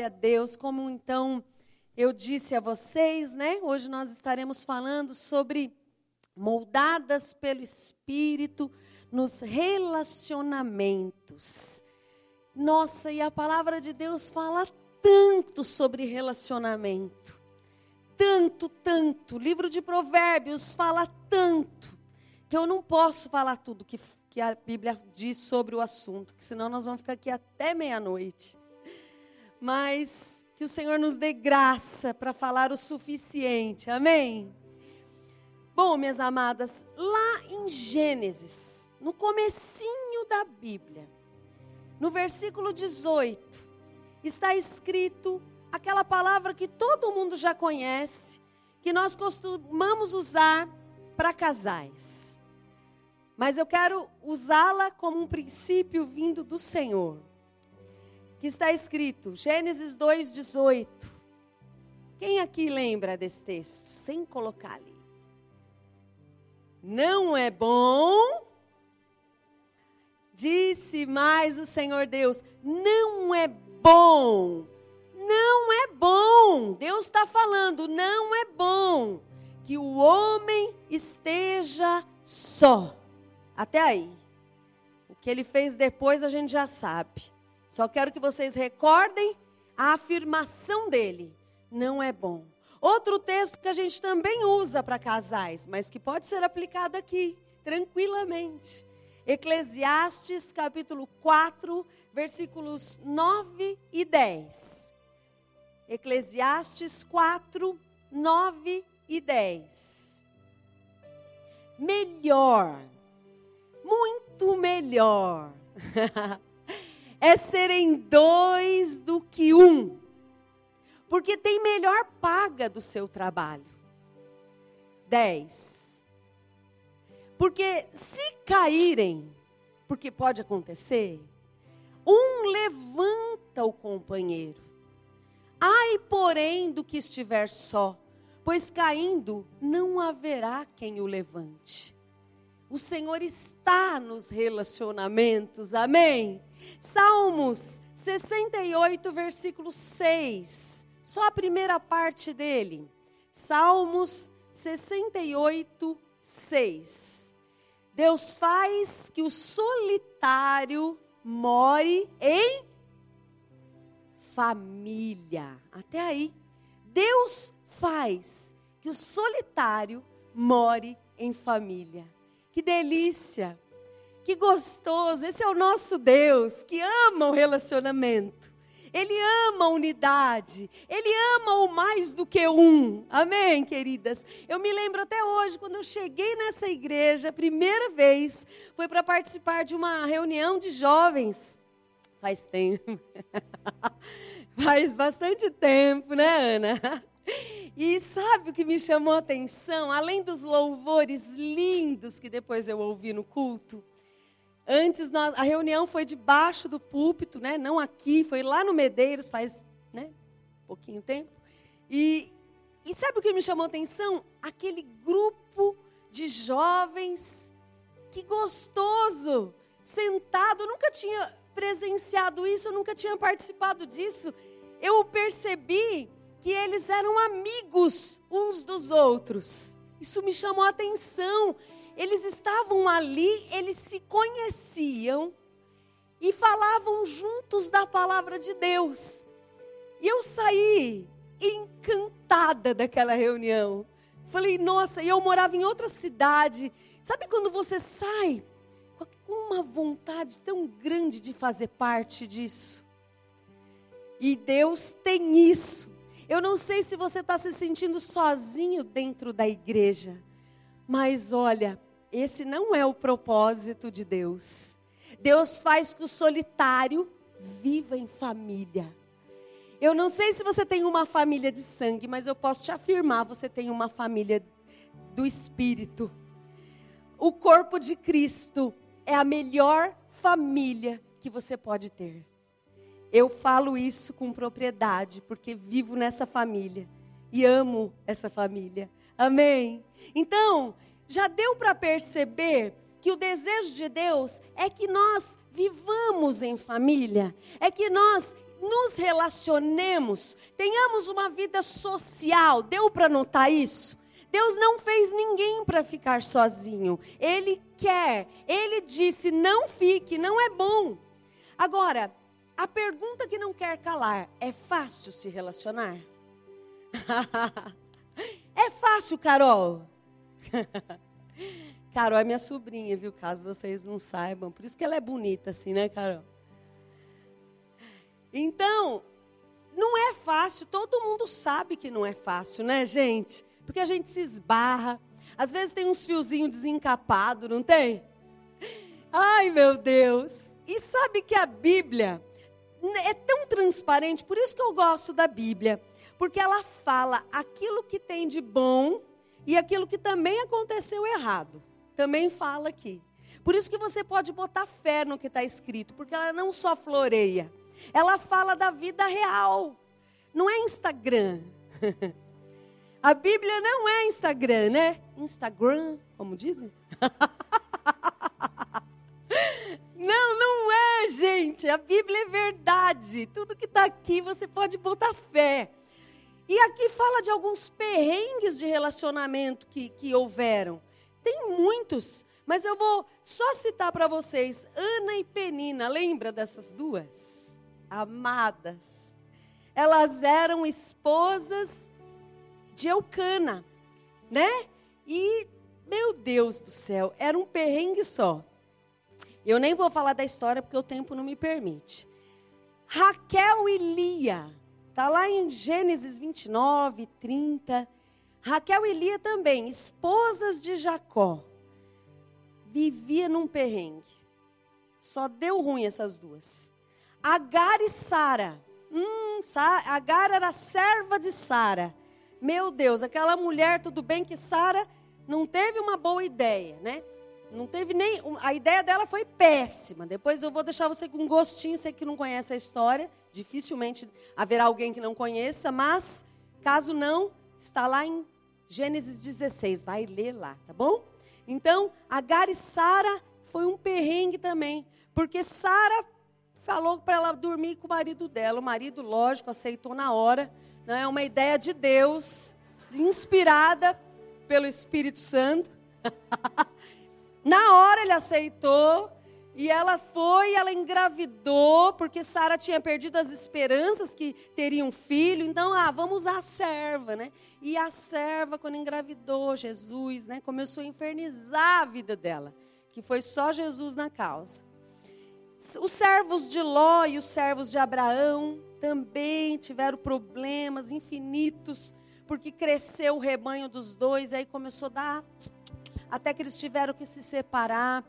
a Deus, como então eu disse a vocês, né? Hoje nós estaremos falando sobre moldadas pelo Espírito nos relacionamentos. Nossa, e a palavra de Deus fala tanto sobre relacionamento. Tanto, tanto. O livro de Provérbios fala tanto que eu não posso falar tudo que, que a Bíblia diz sobre o assunto, que senão nós vamos ficar aqui até meia-noite mas que o Senhor nos dê graça para falar o suficiente. Amém? Bom, minhas amadas, lá em Gênesis, no comecinho da Bíblia, no versículo 18, está escrito aquela palavra que todo mundo já conhece, que nós costumamos usar para casais. Mas eu quero usá-la como um princípio vindo do Senhor que está escrito, Gênesis 2,18. Quem aqui lembra desse texto? Sem colocar ali. Não é bom, disse mais o Senhor Deus, não é bom, não é bom. Deus está falando, não é bom que o homem esteja só. Até aí. O que ele fez depois a gente já sabe. Só quero que vocês recordem a afirmação dele: não é bom. Outro texto que a gente também usa para casais, mas que pode ser aplicado aqui, tranquilamente. Eclesiastes capítulo 4, versículos 9 e 10. Eclesiastes 4, 9 e 10. Melhor, muito melhor. é serem dois do que um, porque tem melhor paga do seu trabalho. Dez. Porque se caírem, porque pode acontecer, um levanta o companheiro. Ai, porém, do que estiver só, pois caindo não haverá quem o levante. O Senhor está nos relacionamentos, amém? Salmos 68, versículo 6. Só a primeira parte dele. Salmos 68, 6. Deus faz que o solitário more em família. Até aí. Deus faz que o solitário more em família. Que delícia! Que gostoso! Esse é o nosso Deus que ama o relacionamento. Ele ama a unidade. Ele ama o mais do que um. Amém, queridas? Eu me lembro até hoje, quando eu cheguei nessa igreja, a primeira vez, foi para participar de uma reunião de jovens. Faz tempo. Faz bastante tempo, né, Ana? E sabe o que me chamou a atenção? Além dos louvores lindos que depois eu ouvi no culto, antes nós, a reunião foi debaixo do púlpito, né? Não aqui, foi lá no Medeiros faz, né? Pouquinho tempo. E, e sabe o que me chamou a atenção? Aquele grupo de jovens, que gostoso, sentado. Eu nunca tinha presenciado isso, eu nunca tinha participado disso. Eu percebi que eles eram amigos uns dos outros. Isso me chamou a atenção. Eles estavam ali, eles se conheciam e falavam juntos da palavra de Deus. E eu saí encantada daquela reunião. Falei, nossa, e eu morava em outra cidade. Sabe quando você sai com uma vontade tão grande de fazer parte disso? E Deus tem isso. Eu não sei se você está se sentindo sozinho dentro da igreja, mas olha, esse não é o propósito de Deus. Deus faz que o solitário viva em família. Eu não sei se você tem uma família de sangue, mas eu posso te afirmar: você tem uma família do Espírito. O corpo de Cristo é a melhor família que você pode ter. Eu falo isso com propriedade, porque vivo nessa família e amo essa família. Amém? Então, já deu para perceber que o desejo de Deus é que nós vivamos em família, é que nós nos relacionemos, tenhamos uma vida social. Deu para notar isso? Deus não fez ninguém para ficar sozinho. Ele quer. Ele disse: não fique, não é bom. Agora, a pergunta que não quer calar: é fácil se relacionar? é fácil, Carol? Carol é minha sobrinha, viu? Caso vocês não saibam. Por isso que ela é bonita assim, né, Carol? Então, não é fácil. Todo mundo sabe que não é fácil, né, gente? Porque a gente se esbarra. Às vezes tem uns fiozinhos desencapados, não tem? Ai, meu Deus. E sabe que a Bíblia é tão transparente, por isso que eu gosto da Bíblia. Porque ela fala aquilo que tem de bom e aquilo que também aconteceu errado. Também fala aqui. Por isso que você pode botar fé no que está escrito, porque ela não só floreia, ela fala da vida real. Não é Instagram. A Bíblia não é Instagram, né? Instagram, como dizem? Não, não é, gente. A Bíblia é verdade. Tudo que está aqui você pode botar fé. E aqui fala de alguns perrengues de relacionamento que, que houveram. Tem muitos, mas eu vou só citar para vocês. Ana e Penina, lembra dessas duas? Amadas. Elas eram esposas de Eucana, né? E, meu Deus do céu, era um perrengue só. Eu nem vou falar da história porque o tempo não me permite. Raquel e Lia, está lá em Gênesis 29, 30. Raquel e Lia também, esposas de Jacó, vivia num perrengue. Só deu ruim essas duas. Agar e Sara. Hum, Agar era serva de Sara. Meu Deus, aquela mulher, tudo bem que Sara não teve uma boa ideia, né? Não teve nem. A ideia dela foi péssima. Depois eu vou deixar você com um gostinho, você que não conhece a história. Dificilmente haverá alguém que não conheça, mas caso não, está lá em Gênesis 16. Vai ler lá, tá bom? Então, Agar e Sara foi um perrengue também. Porque Sara falou para ela dormir com o marido dela. O marido, lógico, aceitou na hora não é uma ideia de Deus, inspirada pelo Espírito Santo. Na hora ele aceitou e ela foi, ela engravidou, porque Sara tinha perdido as esperanças que teria um filho. Então, ah, vamos usar a serva, né? E a serva, quando engravidou Jesus, né, começou a infernizar a vida dela, que foi só Jesus na causa. Os servos de Ló e os servos de Abraão também tiveram problemas infinitos, porque cresceu o rebanho dos dois, aí começou a dar, até que eles tiveram que se separar.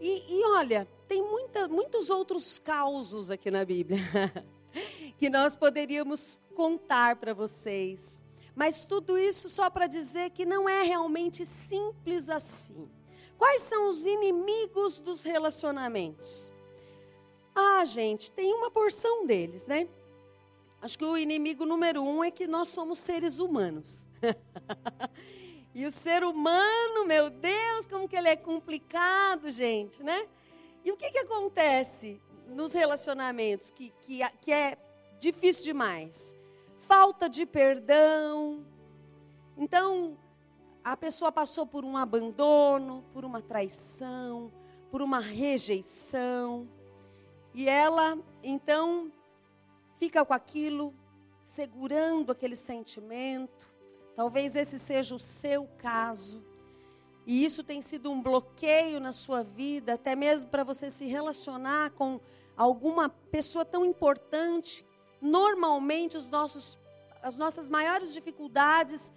E, e olha, tem muita, muitos outros causos aqui na Bíblia, que nós poderíamos contar para vocês. Mas tudo isso só para dizer que não é realmente simples assim. Quais são os inimigos dos relacionamentos? Ah, gente, tem uma porção deles, né? Acho que o inimigo número um é que nós somos seres humanos. e o ser humano, meu Deus, como que ele é complicado, gente, né? E o que, que acontece nos relacionamentos que, que, que é difícil demais? Falta de perdão. Então, a pessoa passou por um abandono, por uma traição, por uma rejeição. E ela, então, fica com aquilo, segurando aquele sentimento. Talvez esse seja o seu caso. E isso tem sido um bloqueio na sua vida, até mesmo para você se relacionar com alguma pessoa tão importante. Normalmente, os nossos, as nossas maiores dificuldades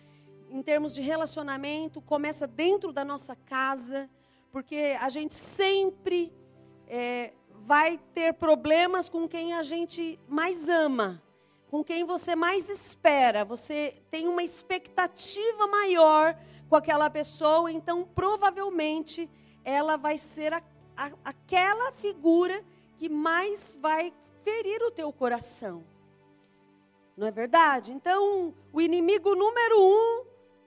em termos de relacionamento começa dentro da nossa casa, porque a gente sempre é, vai ter problemas com quem a gente mais ama, com quem você mais espera. Você tem uma expectativa maior com aquela pessoa, então provavelmente ela vai ser a, a, aquela figura que mais vai ferir o teu coração. Não é verdade? Então, o inimigo número um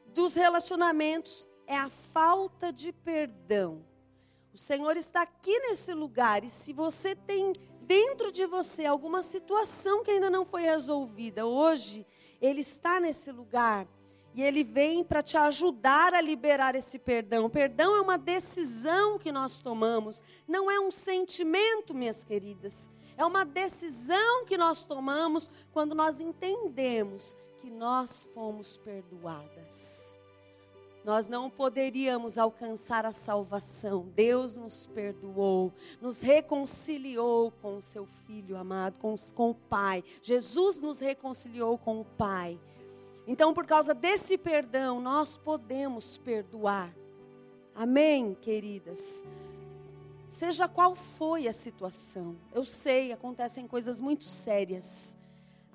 dos relacionamentos é a falta de perdão. O Senhor está aqui nesse lugar e se você tem dentro de você alguma situação que ainda não foi resolvida, hoje ele está nesse lugar e ele vem para te ajudar a liberar esse perdão. O perdão é uma decisão que nós tomamos, não é um sentimento, minhas queridas. É uma decisão que nós tomamos quando nós entendemos que nós fomos perdoadas. Nós não poderíamos alcançar a salvação. Deus nos perdoou, nos reconciliou com o seu Filho amado, com, com o Pai. Jesus nos reconciliou com o Pai. Então, por causa desse perdão, nós podemos perdoar. Amém, queridas? Seja qual foi a situação, eu sei, acontecem coisas muito sérias,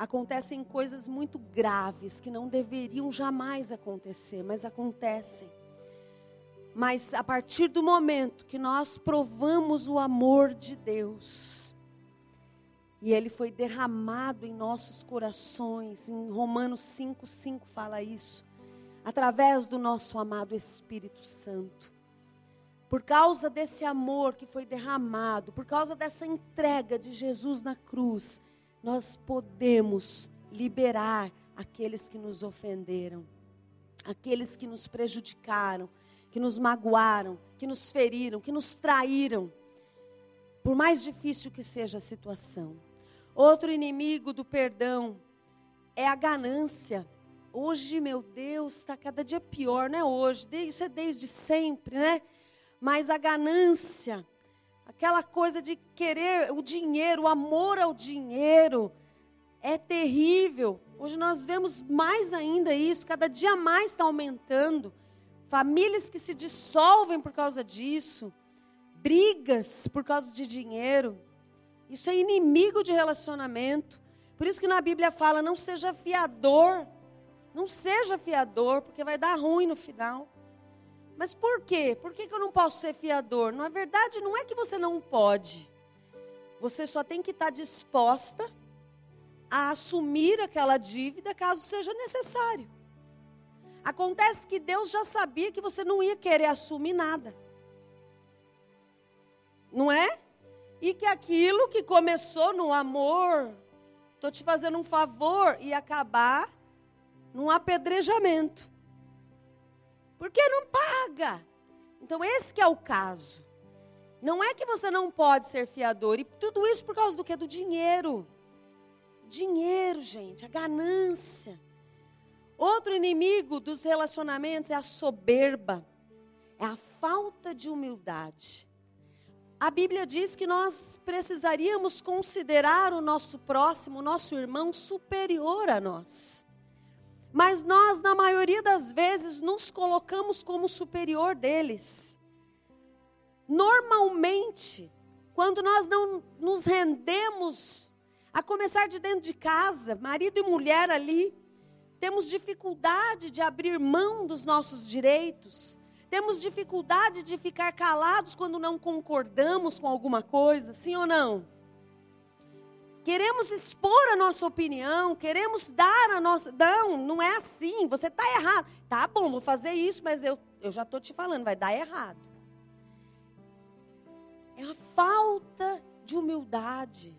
acontecem coisas muito graves que não deveriam jamais acontecer, mas acontecem. Mas a partir do momento que nós provamos o amor de Deus, e ele foi derramado em nossos corações. Em Romanos 5, 5 fala isso. Através do nosso amado Espírito Santo. Por causa desse amor que foi derramado, por causa dessa entrega de Jesus na cruz, nós podemos liberar aqueles que nos ofenderam, aqueles que nos prejudicaram, que nos magoaram, que nos feriram, que nos traíram. Por mais difícil que seja a situação. Outro inimigo do perdão é a ganância. Hoje, meu Deus, está cada dia pior, não é hoje, isso é desde sempre, né? Mas a ganância, aquela coisa de querer o dinheiro, o amor ao dinheiro, é terrível. Hoje nós vemos mais ainda isso, cada dia mais está aumentando. Famílias que se dissolvem por causa disso, brigas por causa de dinheiro. Isso é inimigo de relacionamento. Por isso que na Bíblia fala: não seja fiador. Não seja fiador, porque vai dar ruim no final. Mas por quê? Por que, que eu não posso ser fiador? Na verdade, não é que você não pode. Você só tem que estar disposta a assumir aquela dívida caso seja necessário. Acontece que Deus já sabia que você não ia querer assumir nada. Não é? e que aquilo que começou no amor, estou te fazendo um favor, e acabar num apedrejamento. Porque não paga. Então esse que é o caso. Não é que você não pode ser fiador, e tudo isso por causa do que? Do dinheiro. Dinheiro, gente, a ganância. Outro inimigo dos relacionamentos é a soberba, é a falta de humildade a Bíblia diz que nós precisaríamos considerar o nosso próximo, o nosso irmão, superior a nós. Mas nós, na maioria das vezes, nos colocamos como superior deles. Normalmente, quando nós não nos rendemos, a começar de dentro de casa, marido e mulher ali, temos dificuldade de abrir mão dos nossos direitos, temos dificuldade de ficar calados quando não concordamos com alguma coisa, sim ou não? Queremos expor a nossa opinião, queremos dar a nossa. Não, não é assim, você está errado. Tá bom, vou fazer isso, mas eu, eu já estou te falando, vai dar errado. É a falta de humildade,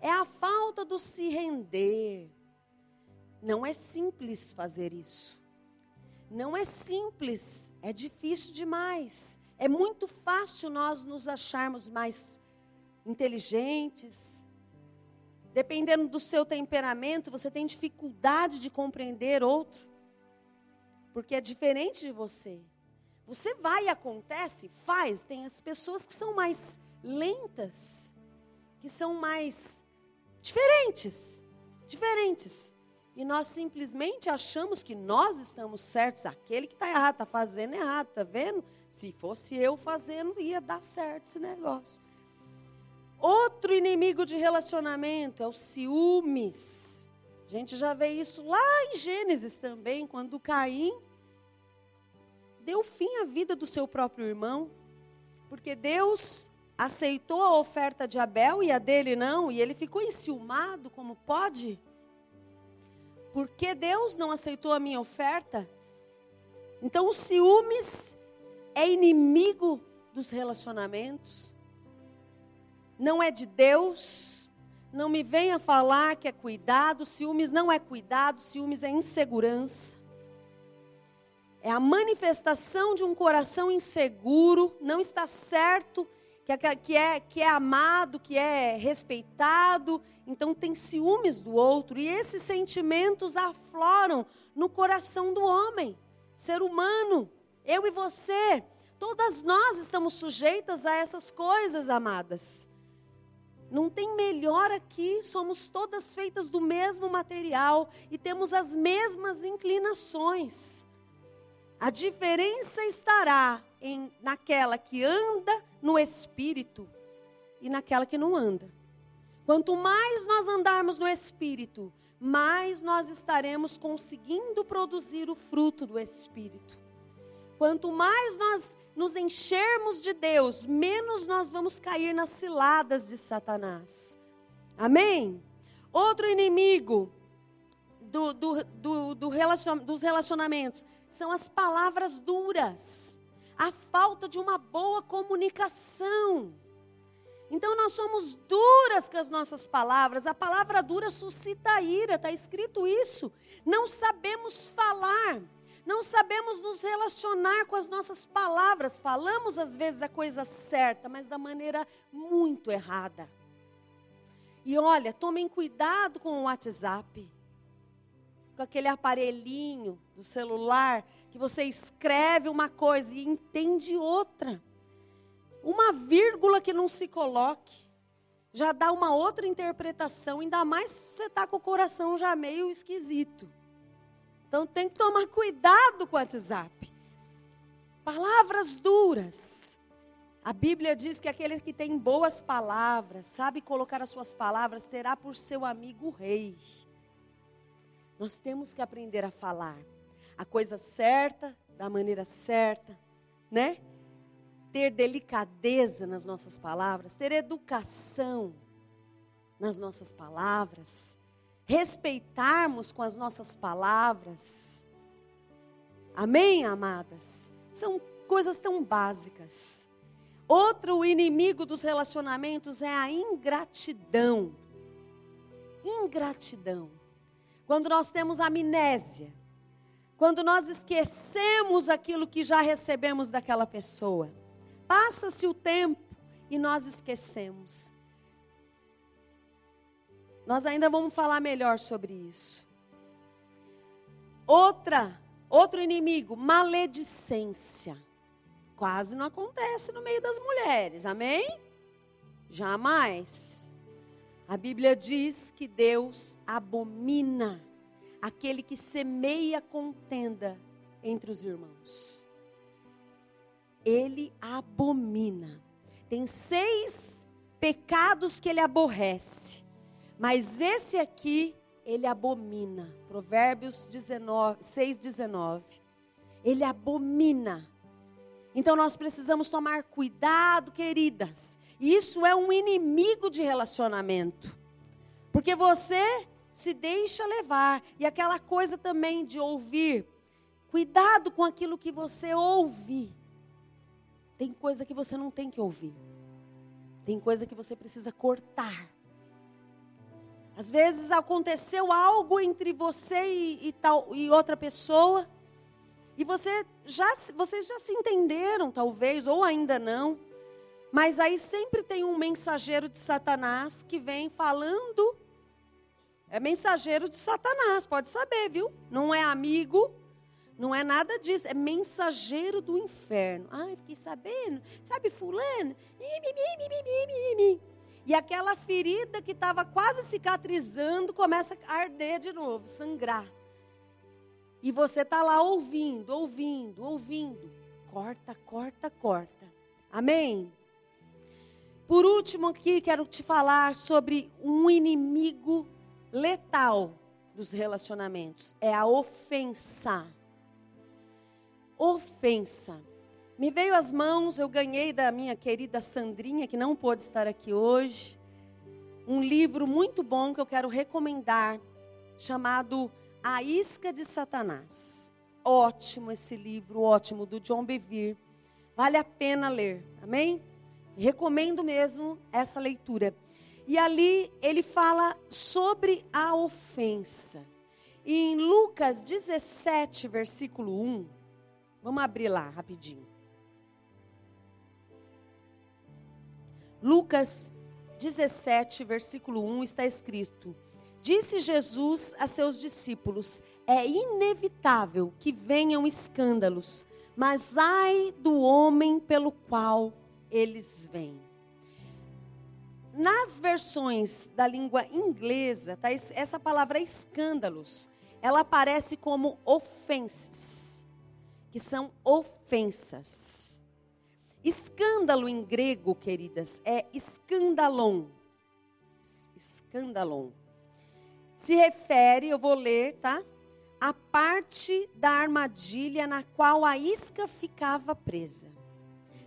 é a falta do se render. Não é simples fazer isso. Não é simples, é difícil demais. É muito fácil nós nos acharmos mais inteligentes. Dependendo do seu temperamento, você tem dificuldade de compreender outro, porque é diferente de você. Você vai e acontece, faz. Tem as pessoas que são mais lentas, que são mais diferentes, diferentes. E nós simplesmente achamos que nós estamos certos. Aquele que está errado, está fazendo errado, está vendo? Se fosse eu fazendo, ia dar certo esse negócio. Outro inimigo de relacionamento é o ciúmes. A gente já vê isso lá em Gênesis também, quando Caim deu fim à vida do seu próprio irmão, porque Deus aceitou a oferta de Abel e a dele não, e ele ficou enciumado, como pode? Por que Deus não aceitou a minha oferta? Então, o ciúmes é inimigo dos relacionamentos. Não é de Deus. Não me venha falar que é cuidado, ciúmes não é cuidado, ciúmes é insegurança. É a manifestação de um coração inseguro, não está certo, que é, que é, que é amado, que é respeitado, então tem ciúmes do outro, e esses sentimentos afloram no coração do homem, ser humano, eu e você, todas nós estamos sujeitas a essas coisas, amadas. Não tem melhor aqui, somos todas feitas do mesmo material e temos as mesmas inclinações. A diferença estará em naquela que anda no espírito e naquela que não anda. Quanto mais nós andarmos no espírito, mais nós estaremos conseguindo produzir o fruto do espírito. Quanto mais nós nos enchermos de Deus, menos nós vamos cair nas ciladas de Satanás. Amém? Outro inimigo do, do, do, do relacion, dos relacionamentos são as palavras duras, a falta de uma boa comunicação. Então nós somos duras com as nossas palavras, a palavra dura suscita ira, está escrito isso. Não sabemos falar, não sabemos nos relacionar com as nossas palavras, falamos às vezes a coisa certa, mas da maneira muito errada. E olha, tomem cuidado com o WhatsApp com aquele aparelhinho do celular, que você escreve uma coisa e entende outra. Uma vírgula que não se coloque, já dá uma outra interpretação, ainda mais se você está com o coração já meio esquisito. Então tem que tomar cuidado com o WhatsApp. Palavras duras. A Bíblia diz que aquele que tem boas palavras, sabe colocar as suas palavras, será por seu amigo rei. Nós temos que aprender a falar a coisa certa, da maneira certa, né? Ter delicadeza nas nossas palavras, ter educação nas nossas palavras, respeitarmos com as nossas palavras. Amém, amadas? São coisas tão básicas. Outro inimigo dos relacionamentos é a ingratidão. Ingratidão. Quando nós temos amnésia, quando nós esquecemos aquilo que já recebemos daquela pessoa. Passa-se o tempo e nós esquecemos. Nós ainda vamos falar melhor sobre isso. Outra, outro inimigo, maledicência. Quase não acontece no meio das mulheres, amém? Jamais. A Bíblia diz que Deus abomina aquele que semeia contenda entre os irmãos. Ele abomina. Tem seis pecados que ele aborrece, mas esse aqui ele abomina. Provérbios 19, 6, 19. Ele abomina. Então nós precisamos tomar cuidado, queridas, isso é um inimigo de relacionamento. Porque você se deixa levar. E aquela coisa também de ouvir. Cuidado com aquilo que você ouve. Tem coisa que você não tem que ouvir. Tem coisa que você precisa cortar. Às vezes aconteceu algo entre você e, e, tal, e outra pessoa. E você já, vocês já se entenderam, talvez, ou ainda não. Mas aí sempre tem um mensageiro de Satanás que vem falando. É mensageiro de Satanás, pode saber, viu? Não é amigo, não é nada disso, é mensageiro do inferno. Ai, fiquei sabendo, sabe fulano? E aquela ferida que estava quase cicatrizando começa a arder de novo, sangrar. E você está lá ouvindo, ouvindo, ouvindo. Corta, corta, corta. Amém? Por último, aqui quero te falar sobre um inimigo letal dos relacionamentos: é a ofensa. Ofensa. Me veio às mãos, eu ganhei da minha querida Sandrinha, que não pôde estar aqui hoje, um livro muito bom que eu quero recomendar, chamado A Isca de Satanás. Ótimo esse livro, ótimo, do John Bevere. Vale a pena ler, amém? Recomendo mesmo essa leitura. E ali ele fala sobre a ofensa. E em Lucas 17, versículo 1, vamos abrir lá rapidinho. Lucas 17, versículo 1 está escrito: Disse Jesus a seus discípulos: É inevitável que venham escândalos, mas ai do homem pelo qual eles vêm. Nas versões da língua inglesa, tá, essa palavra escândalos, ela aparece como offenses, que são ofensas. Escândalo em grego, queridas, é escandalon. Escandalon. Se refere, eu vou ler, tá? A parte da armadilha na qual a isca ficava presa.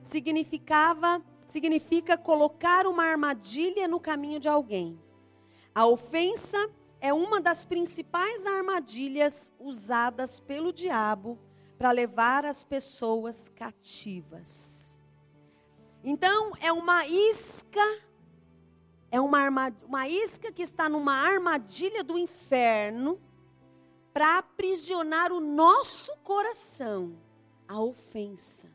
Significava significa colocar uma armadilha no caminho de alguém. A ofensa é uma das principais armadilhas usadas pelo diabo para levar as pessoas cativas. Então, é uma isca, é uma, uma isca que está numa armadilha do inferno para aprisionar o nosso coração, a ofensa.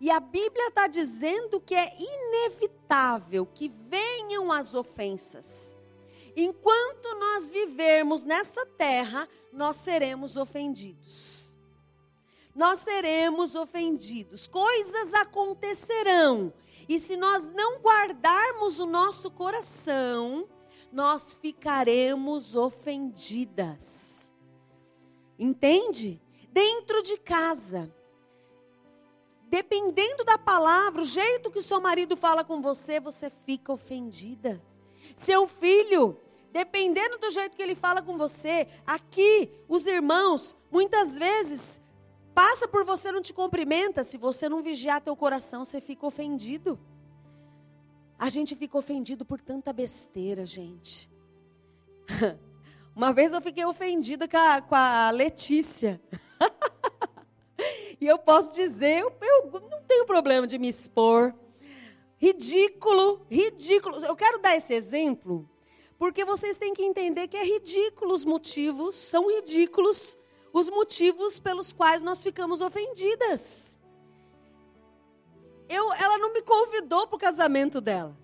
E a Bíblia está dizendo que é inevitável que venham as ofensas. Enquanto nós vivermos nessa terra, nós seremos ofendidos. Nós seremos ofendidos. Coisas acontecerão. E se nós não guardarmos o nosso coração, nós ficaremos ofendidas. Entende? Dentro de casa dependendo da palavra, o jeito que o seu marido fala com você, você fica ofendida. Seu filho, dependendo do jeito que ele fala com você, aqui os irmãos, muitas vezes passa por você não te cumprimenta, se você não vigiar teu coração, você fica ofendido. A gente fica ofendido por tanta besteira, gente. Uma vez eu fiquei ofendida com a, com a Letícia. E eu posso dizer, eu, eu não tenho problema de me expor. Ridículo, ridículo. Eu quero dar esse exemplo, porque vocês têm que entender que é ridículo os motivos, são ridículos os motivos pelos quais nós ficamos ofendidas. Eu, ela não me convidou para o casamento dela.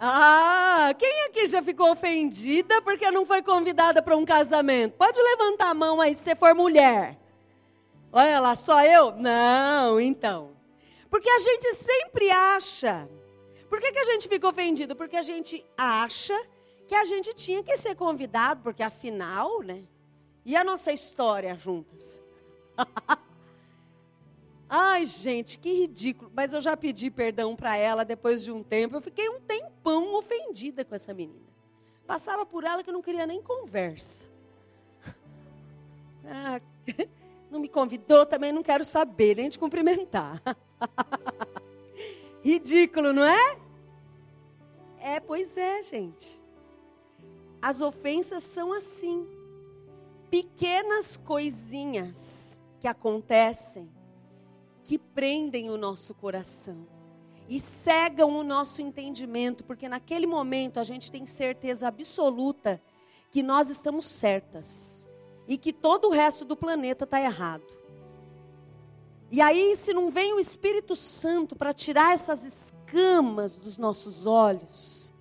Ah, quem aqui já ficou ofendida porque não foi convidada para um casamento? Pode levantar a mão aí se você for mulher. Olha lá, só eu? Não, então. Porque a gente sempre acha. Por que, que a gente fica ofendido? Porque a gente acha que a gente tinha que ser convidado, porque afinal, né? E a nossa história juntas? Ai, gente, que ridículo. Mas eu já pedi perdão para ela depois de um tempo. Eu fiquei um tempão ofendida com essa menina. Passava por ela que não queria nem conversa. Ah, não me convidou, também não quero saber, nem te cumprimentar. Ridículo, não é? É, pois é, gente. As ofensas são assim. Pequenas coisinhas que acontecem que prendem o nosso coração e cegam o nosso entendimento, porque naquele momento a gente tem certeza absoluta que nós estamos certas e que todo o resto do planeta está errado. E aí, se não vem o Espírito Santo para tirar essas escamas dos nossos olhos,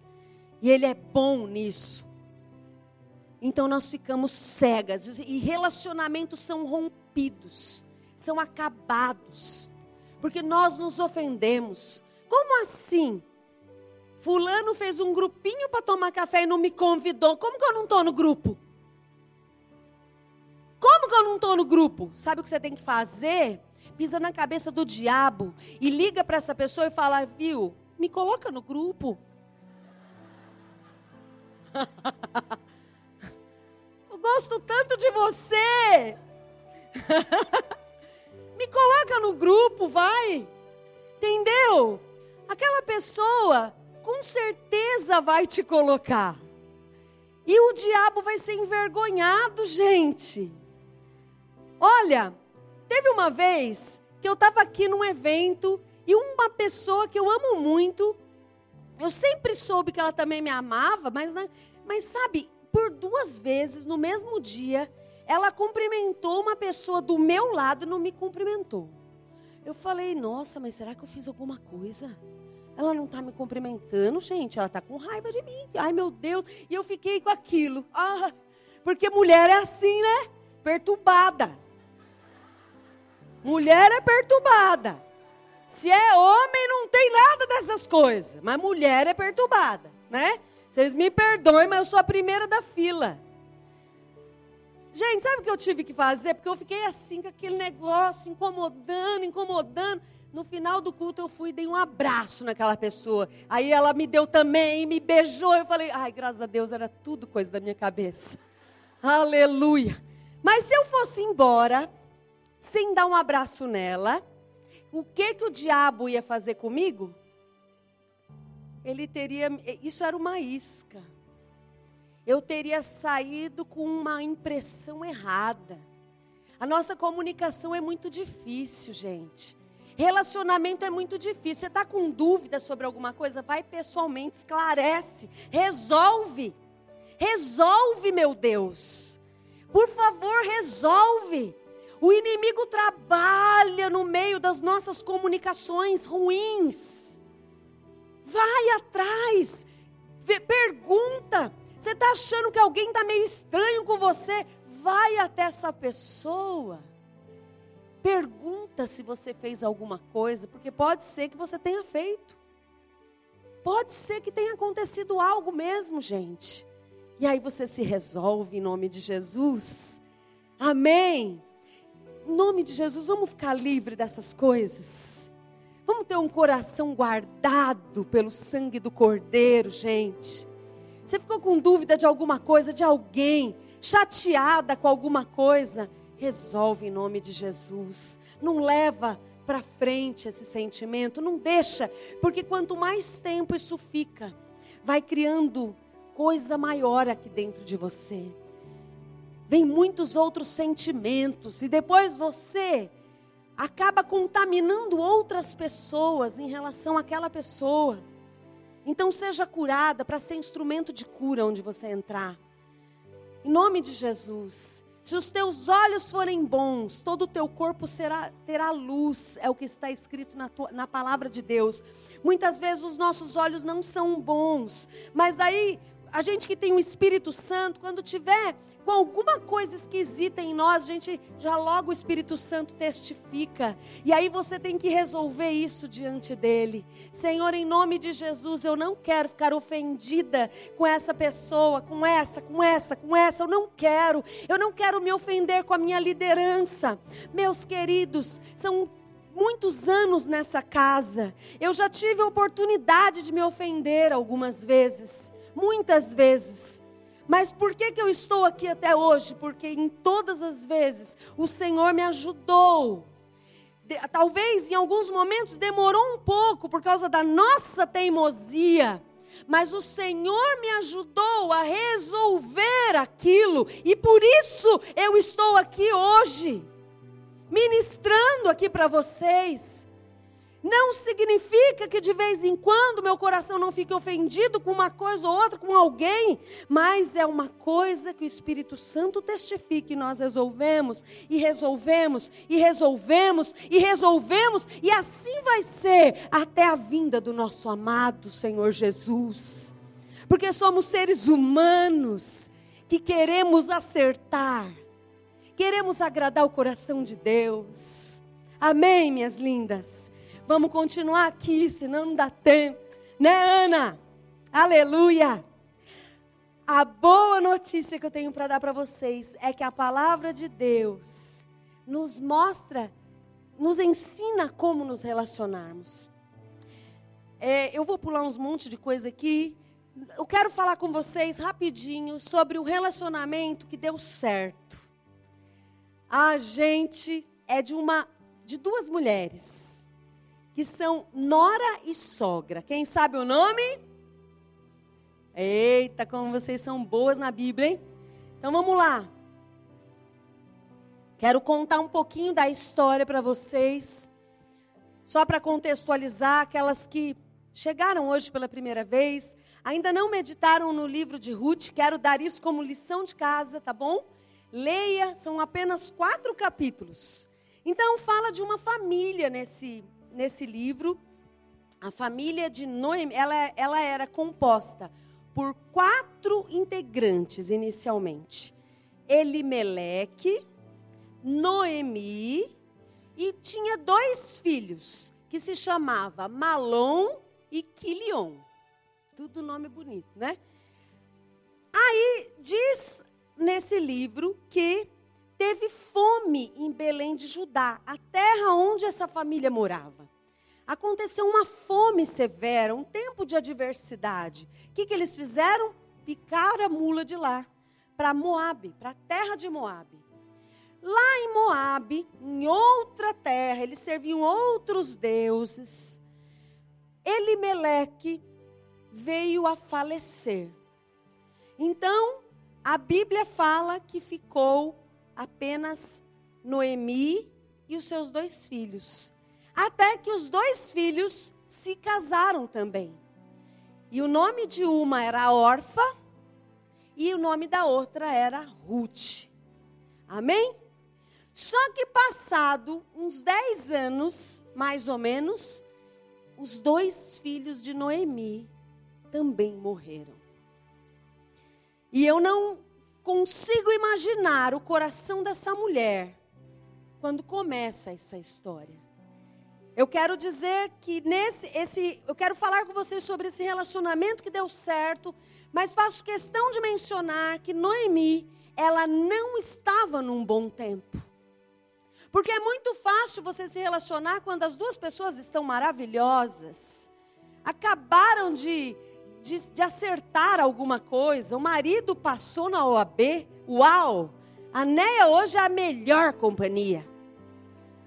e Ele é bom nisso, então nós ficamos cegas, e relacionamentos são rompidos, são acabados, porque nós nos ofendemos. Como assim? Fulano fez um grupinho para tomar café e não me convidou. Como que eu não estou no grupo? Como que eu não estou no grupo? Sabe o que você tem que fazer? Pisa na cabeça do diabo e liga para essa pessoa e fala: Viu, me coloca no grupo. gosto tanto de você. me coloca no grupo, vai. Entendeu? Aquela pessoa com certeza vai te colocar. E o diabo vai ser envergonhado, gente. Olha, teve uma vez que eu estava aqui num evento e E uma pessoa que eu amo muito, eu sempre soube que ela também me amava, mas, né, mas sabe, por duas vezes no mesmo dia, ela cumprimentou uma pessoa do meu lado e não me cumprimentou. Eu falei, nossa, mas será que eu fiz alguma coisa? Ela não está me cumprimentando, gente. Ela está com raiva de mim. Ai, meu Deus. E eu fiquei com aquilo. Ah, porque mulher é assim, né? Perturbada. Mulher é perturbada. Se é homem, não tem nada dessas coisas. Mas mulher é perturbada, né? Vocês me perdoem, mas eu sou a primeira da fila. Gente, sabe o que eu tive que fazer? Porque eu fiquei assim, com aquele negócio, incomodando, incomodando. No final do culto eu fui e dei um abraço naquela pessoa. Aí ela me deu também, me beijou. Eu falei, ai, graças a Deus, era tudo coisa da minha cabeça. Aleluia. Mas se eu fosse embora, sem dar um abraço nela, o que que o diabo ia fazer comigo? Ele teria, isso era uma isca. Eu teria saído com uma impressão errada. A nossa comunicação é muito difícil, gente. Relacionamento é muito difícil. Você está com dúvida sobre alguma coisa? Vai pessoalmente, esclarece, resolve. Resolve, meu Deus. Por favor, resolve. O inimigo trabalha no meio das nossas comunicações ruins. Vai atrás, pergunta. Você está achando que alguém está meio estranho com você? Vai até essa pessoa Pergunta se você fez alguma coisa, porque pode ser que você tenha feito. Pode ser que tenha acontecido algo mesmo, gente. E aí você se resolve em nome de Jesus. Amém. Em nome de Jesus, vamos ficar livre dessas coisas. Vamos ter um coração guardado pelo sangue do Cordeiro, gente. Você ficou com dúvida de alguma coisa, de alguém, chateada com alguma coisa? resolve em nome de Jesus. Não leva para frente esse sentimento, não deixa, porque quanto mais tempo isso fica, vai criando coisa maior aqui dentro de você. Vem muitos outros sentimentos e depois você acaba contaminando outras pessoas em relação àquela pessoa. Então seja curada para ser instrumento de cura onde você entrar. Em nome de Jesus. Se os teus olhos forem bons, todo o teu corpo será, terá luz, é o que está escrito na, tua, na palavra de Deus. Muitas vezes os nossos olhos não são bons, mas aí a gente que tem o Espírito Santo, quando tiver com alguma coisa esquisita em nós, a gente já logo o Espírito Santo testifica. E aí você tem que resolver isso diante dele. Senhor, em nome de Jesus, eu não quero ficar ofendida com essa pessoa, com essa, com essa, com essa. Eu não quero. Eu não quero me ofender com a minha liderança. Meus queridos, são muitos anos nessa casa. Eu já tive a oportunidade de me ofender algumas vezes, muitas vezes. Mas por que, que eu estou aqui até hoje? Porque em todas as vezes o Senhor me ajudou. De, talvez em alguns momentos demorou um pouco por causa da nossa teimosia. Mas o Senhor me ajudou a resolver aquilo, e por isso eu estou aqui hoje, ministrando aqui para vocês. Não significa que de vez em quando meu coração não fique ofendido com uma coisa ou outra, com alguém, mas é uma coisa que o Espírito Santo testifica e nós resolvemos, e resolvemos, e resolvemos, e resolvemos, e assim vai ser até a vinda do nosso amado Senhor Jesus. Porque somos seres humanos que queremos acertar, queremos agradar o coração de Deus. Amém, minhas lindas? Vamos continuar aqui, senão não dá tempo. Né, Ana? Aleluia! A boa notícia que eu tenho para dar para vocês é que a palavra de Deus nos mostra, nos ensina como nos relacionarmos. É, eu vou pular uns monte de coisa aqui. Eu quero falar com vocês rapidinho sobre o relacionamento que deu certo. A gente é de uma de duas mulheres que são nora e sogra. Quem sabe o nome? Eita, como vocês são boas na Bíblia, hein? Então vamos lá. Quero contar um pouquinho da história para vocês Só para contextualizar, aquelas que chegaram hoje pela primeira vez, ainda não meditaram no livro de Ruth, quero dar isso como lição de casa, tá bom? Leia, são apenas quatro capítulos. Então, fala de uma família nesse, nesse livro. A família de Noemi, ela, ela era composta por quatro integrantes inicialmente. Elimeleque, Noemi e tinha dois filhos que se chamava Malom e Quilion. Tudo nome bonito, né? Aí diz nesse livro que teve fome em Belém de Judá, a terra onde essa família morava. Aconteceu uma fome severa, um tempo de adversidade. O que, que eles fizeram? Picaram a mula de lá, para Moabe, para a terra de Moabe. Lá em Moabe, em outra terra, eles serviam outros deuses. Elimeleque veio a falecer. Então, a Bíblia fala que ficou apenas Noemi e os seus dois filhos. Até que os dois filhos se casaram também. E o nome de uma era Orfa e o nome da outra era Ruth. Amém? Só que passado uns 10 anos, mais ou menos, os dois filhos de Noemi também morreram. E eu não consigo imaginar o coração dessa mulher quando começa essa história. Eu quero dizer que nesse esse eu quero falar com vocês sobre esse relacionamento que deu certo, mas faço questão de mencionar que Noemi, ela não estava num bom tempo. Porque é muito fácil você se relacionar quando as duas pessoas estão maravilhosas, acabaram de de, de acertar alguma coisa. O marido passou na OAB, uau! A Neia hoje é a melhor companhia.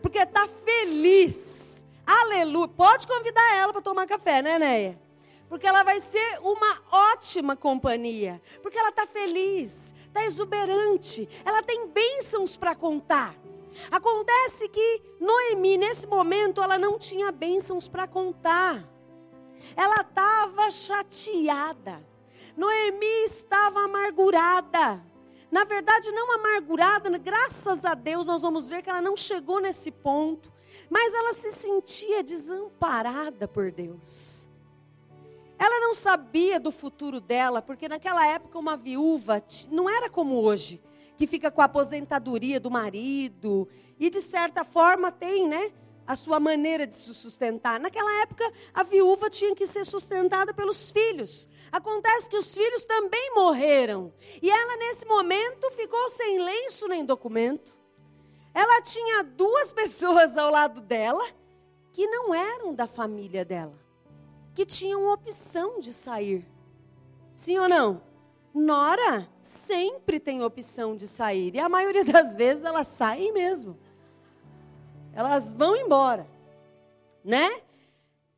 Porque está feliz. Aleluia. Pode convidar ela para tomar café, né, Neia? Porque ela vai ser uma ótima companhia. Porque ela está feliz, está exuberante. Ela tem bênçãos para contar. Acontece que Noemi, nesse momento, ela não tinha bênçãos para contar. Ela estava chateada. Noemi estava amargurada. Na verdade, não amargurada, graças a Deus, nós vamos ver que ela não chegou nesse ponto. Mas ela se sentia desamparada por Deus. Ela não sabia do futuro dela, porque naquela época uma viúva não era como hoje, que fica com a aposentadoria do marido e de certa forma tem, né, a sua maneira de se sustentar. Naquela época, a viúva tinha que ser sustentada pelos filhos. Acontece que os filhos também morreram. E ela, nesse momento, ficou sem lenço nem documento. Ela tinha duas pessoas ao lado dela que não eram da família dela, que tinham opção de sair. Sim ou não? Nora sempre tem opção de sair. E a maioria das vezes elas saem mesmo. Elas vão embora, né?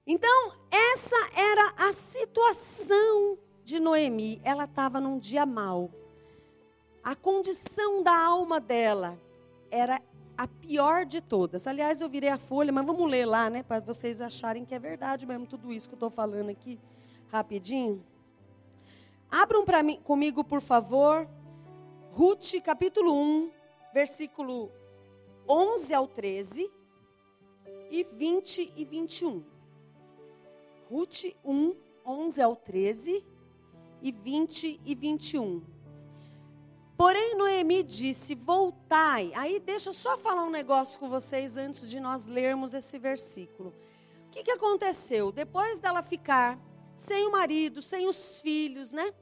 Então, essa era a situação de Noemi. Ela estava num dia mau. A condição da alma dela era a pior de todas. Aliás, eu virei a folha, mas vamos ler lá, né? Para vocês acharem que é verdade mesmo tudo isso que eu estou falando aqui, rapidinho. Abram para mim, comigo, por favor, Ruth, capítulo 1, versículo 11 ao 13 e 20 e 21. Ruth 1, 11 ao 13 e 20 e 21. Porém, Noemi disse: Voltai. Aí, deixa eu só falar um negócio com vocês antes de nós lermos esse versículo. O que, que aconteceu? Depois dela ficar sem o marido, sem os filhos, né?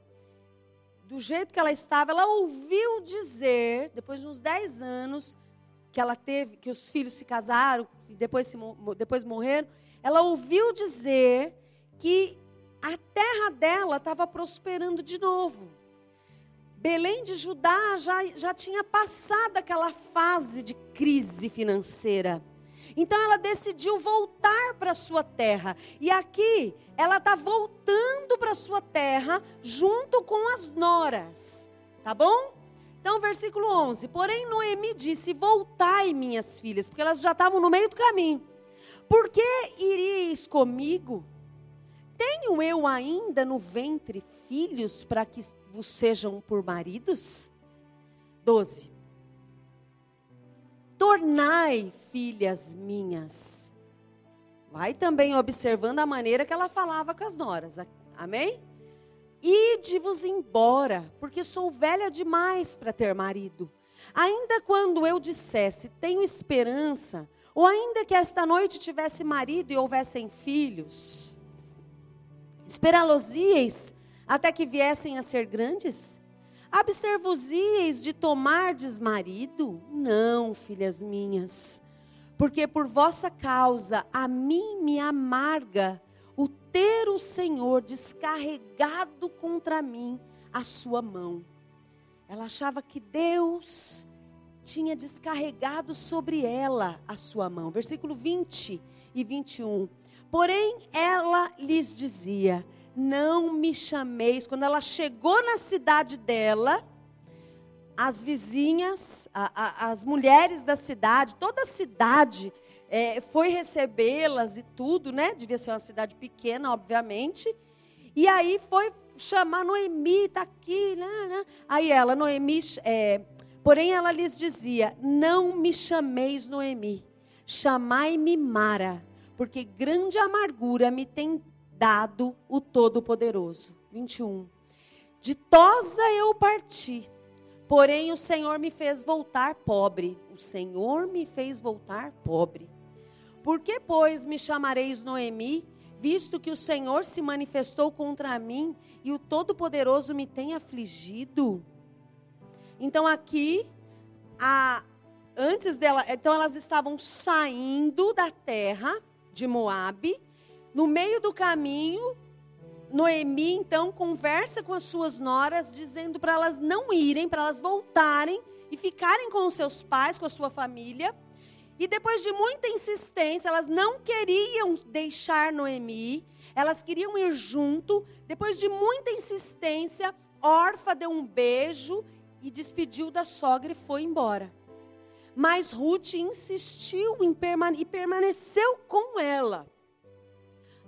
Do jeito que ela estava, ela ouviu dizer, depois de uns 10 anos, que ela teve, que os filhos se casaram e depois, se, depois morreram, ela ouviu dizer que a terra dela estava prosperando de novo. Belém de Judá já, já tinha passado aquela fase de crise financeira. Então ela decidiu voltar para sua terra. E aqui ela está voltando para sua terra junto com as noras. Tá bom? Então, versículo 11: Porém, Noemi disse: Voltai, minhas filhas, porque elas já estavam no meio do caminho. Por que iríeis comigo? Tenho eu ainda no ventre filhos para que vos sejam por maridos? 12. Tornai filhas minhas. Vai também observando a maneira que ela falava com as noras. Amém? Ide-vos embora, porque sou velha demais para ter marido. Ainda quando eu dissesse, tenho esperança, ou ainda que esta noite tivesse marido e houvessem filhos, esperá-los-ieis até que viessem a ser grandes? Abster-vos-ieis de tomardes marido? Não, filhas minhas, porque por vossa causa a mim me amarga o ter o Senhor descarregado contra mim a sua mão. Ela achava que Deus tinha descarregado sobre ela a sua mão. Versículo 20 e 21. Porém, ela lhes dizia: Não me chameis. Quando ela chegou na cidade dela, as vizinhas, a, a, as mulheres da cidade, toda a cidade é, foi recebê-las e tudo, né? Devia ser uma cidade pequena, obviamente. E aí foi chamar Noemi, está aqui, né, né? Aí ela, Noemi, é, porém ela lhes dizia: Não me chameis Noemi, chamai-me Mara, porque grande amargura me tem dado o Todo-Poderoso. 21. Ditosa eu parti, porém o Senhor me fez voltar pobre. O Senhor me fez voltar pobre. Por que, pois, me chamareis Noemi? visto que o Senhor se manifestou contra mim e o Todo-Poderoso me tem afligido. Então aqui, a, antes dela, então elas estavam saindo da terra de Moabe, no meio do caminho, Noemi então conversa com as suas noras, dizendo para elas não irem, para elas voltarem e ficarem com os seus pais, com a sua família. E depois de muita insistência, elas não queriam deixar Noemi, elas queriam ir junto. Depois de muita insistência, Orfa deu um beijo e despediu da sogra e foi embora. Mas Ruth insistiu em permane e permaneceu com ela.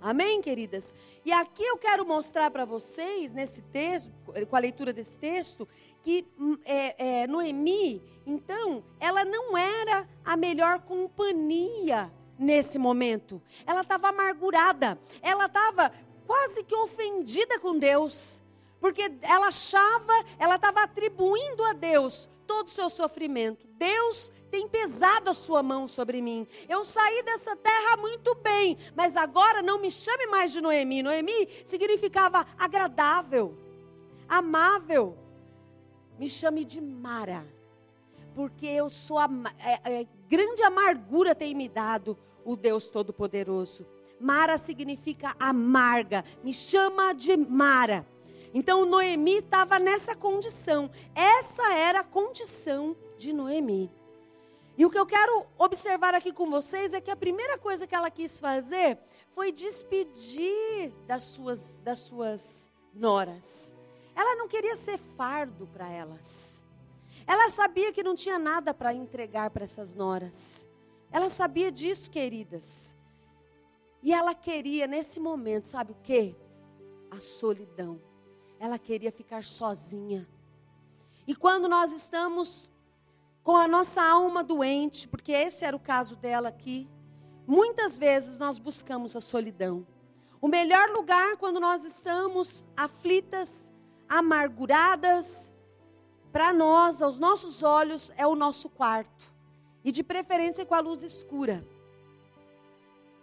Amém, queridas? E aqui eu quero mostrar para vocês, nesse texto, com a leitura desse texto, que hum, é, é, Noemi, então, ela não era a melhor companhia nesse momento. Ela estava amargurada, ela estava quase que ofendida com Deus, porque ela achava, ela estava atribuindo a Deus todo o seu sofrimento. Deus tem pesado a sua mão sobre mim. Eu saí dessa terra muito bem, mas agora não me chame mais de Noemi. Noemi significava agradável, amável. Me chame de Mara, porque eu sou a, é, é, grande amargura tem me dado o Deus Todo-Poderoso. Mara significa amarga. Me chama de Mara. Então Noemi estava nessa condição. Essa era a condição de Noemi. E o que eu quero observar aqui com vocês é que a primeira coisa que ela quis fazer foi despedir das suas, das suas noras. Ela não queria ser fardo para elas. Ela sabia que não tinha nada para entregar para essas noras. Ela sabia disso, queridas. E ela queria, nesse momento, sabe o que? A solidão ela queria ficar sozinha. E quando nós estamos com a nossa alma doente, porque esse era o caso dela aqui, muitas vezes nós buscamos a solidão. O melhor lugar quando nós estamos aflitas, amarguradas, para nós, aos nossos olhos, é o nosso quarto. E de preferência com a luz escura.